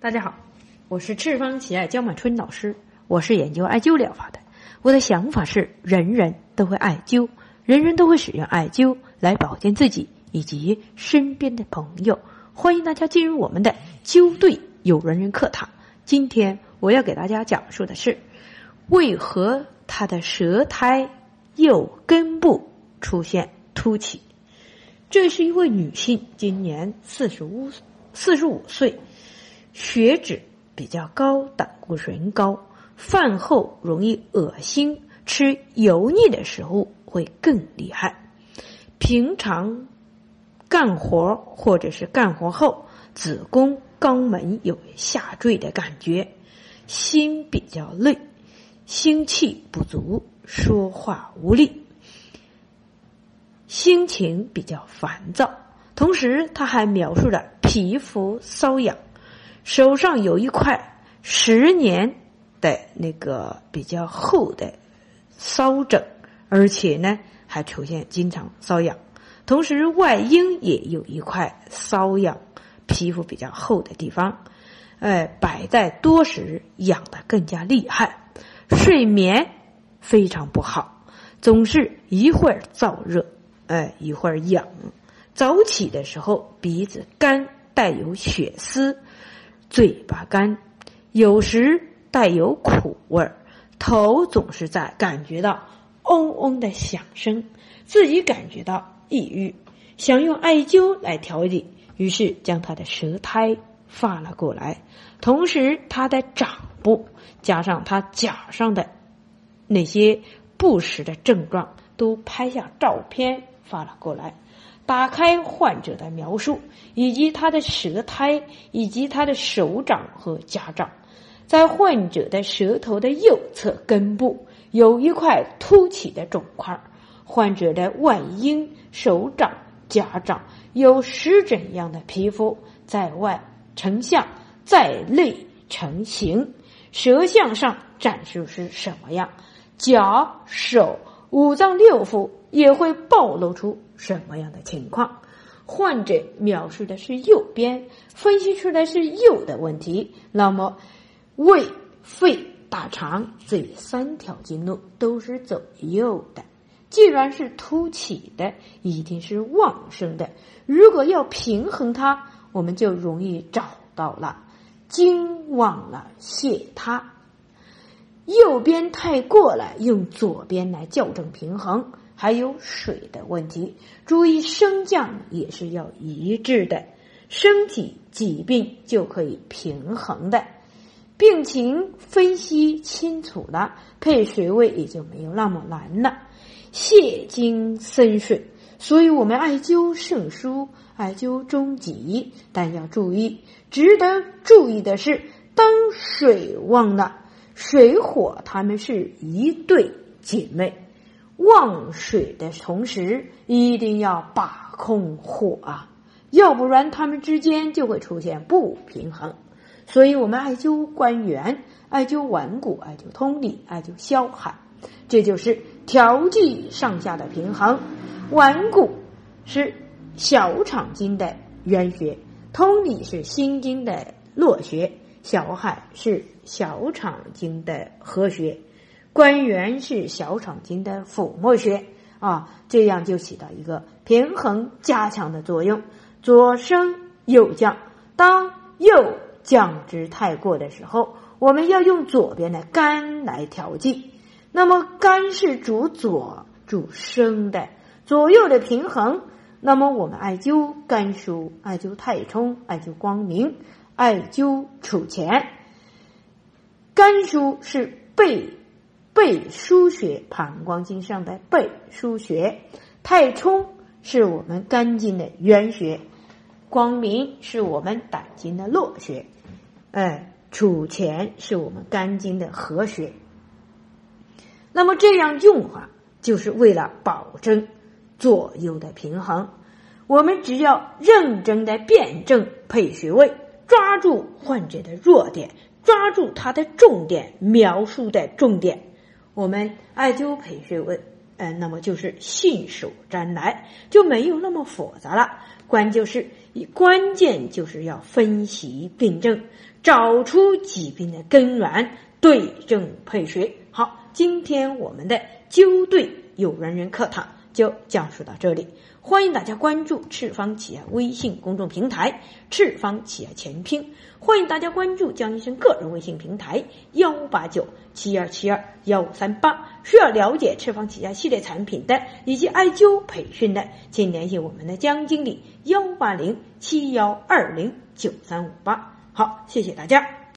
大家好，我是赤方奇艾焦满春老师，我是研究艾灸疗法的。我的想法是，人人都会艾灸，人人都会使用艾灸来保健自己以及身边的朋友。欢迎大家进入我们的灸对有缘人课堂。今天我要给大家讲述的是，为何他的舌苔右根部出现凸起。这是一位女性，今年四十五四十五岁。血脂比较高，胆固醇高，饭后容易恶心，吃油腻的食物会更厉害。平常干活或者是干活后，子宫肛门有下坠的感觉，心比较累，心气不足，说话无力，心情比较烦躁。同时，他还描述了皮肤瘙痒。手上有一块十年的那个比较厚的瘙疹，而且呢还出现经常瘙痒，同时外阴也有一块瘙痒，皮肤比较厚的地方，哎，摆在多时痒的更加厉害，睡眠非常不好，总是一会儿燥热，哎，一会儿痒，早起的时候鼻子干，带有血丝。嘴巴干，有时带有苦味儿，头总是在感觉到嗡嗡的响声，自己感觉到抑郁，想用艾灸来调理，于是将他的舌苔发了过来，同时他的掌部加上他脚上的那些不实的症状都拍下照片发了过来。打开患者的描述，以及他的舌苔，以及他的手掌和甲掌，在患者的舌头的右侧根部有一块凸起的肿块。患者的外阴、手掌、甲掌有湿疹一样的皮肤，在外成像，在内成形。舌象上展示是什么样？脚、手、五脏六腑也会暴露出。什么样的情况？患者描述的是右边，分析出来是右的问题。那么，胃、肺、大肠这三条经络都是走右的。既然是凸起的，一定是旺盛的。如果要平衡它，我们就容易找到了经旺了泻它。右边太过了，用左边来校正平衡。还有水的问题，注意升降也是要一致的，身体疾病就可以平衡的，病情分析清楚了，配穴位也就没有那么难了。泻精生水，所以我们艾灸肾腧，艾灸中极，但要注意，值得注意的是，当水旺了，水火它们是一对姐妹。旺水的同时，一定要把控火啊，要不然它们之间就会出现不平衡。所以，我们艾灸关元、艾灸腕骨、艾灸通里、艾灸消海，这就是调剂上下的平衡。腕骨是小肠经的原穴，通里是心经的络穴，小海是小肠经的合穴。关元是小肠经的腹膜穴啊，这样就起到一个平衡加强的作用。左升右降，当右降之太过的时候，我们要用左边的肝来调剂。那么肝是主左主升的，左右的平衡。那么我们艾灸肝腧、艾灸太冲、艾灸光明、艾灸储前。肝腧是背。背腧穴，膀胱经上的背腧穴，太冲是我们肝经的原穴，光明是我们胆经的络穴，哎，储前是我们肝经的合穴。那么这样用法，就是为了保证左右的平衡。我们只要认真的辩证配穴位，抓住患者的弱点，抓住他的重点，描述的重点。我们艾灸配穴位，嗯，那么就是信手拈来，就没有那么复杂了。关就是关键就是要分析病症，找出疾病的根源，对症配穴。好，今天我们的灸对有缘人课堂就讲述到这里。欢迎大家关注赤方企业微信公众平台“赤方企业全拼”，欢迎大家关注江医生个人微信平台幺八九七二七二幺五三八。需要了解赤方企业系列产品的以及艾灸培训的，请联系我们的江经理幺八零七幺二零九三五八。好，谢谢大家。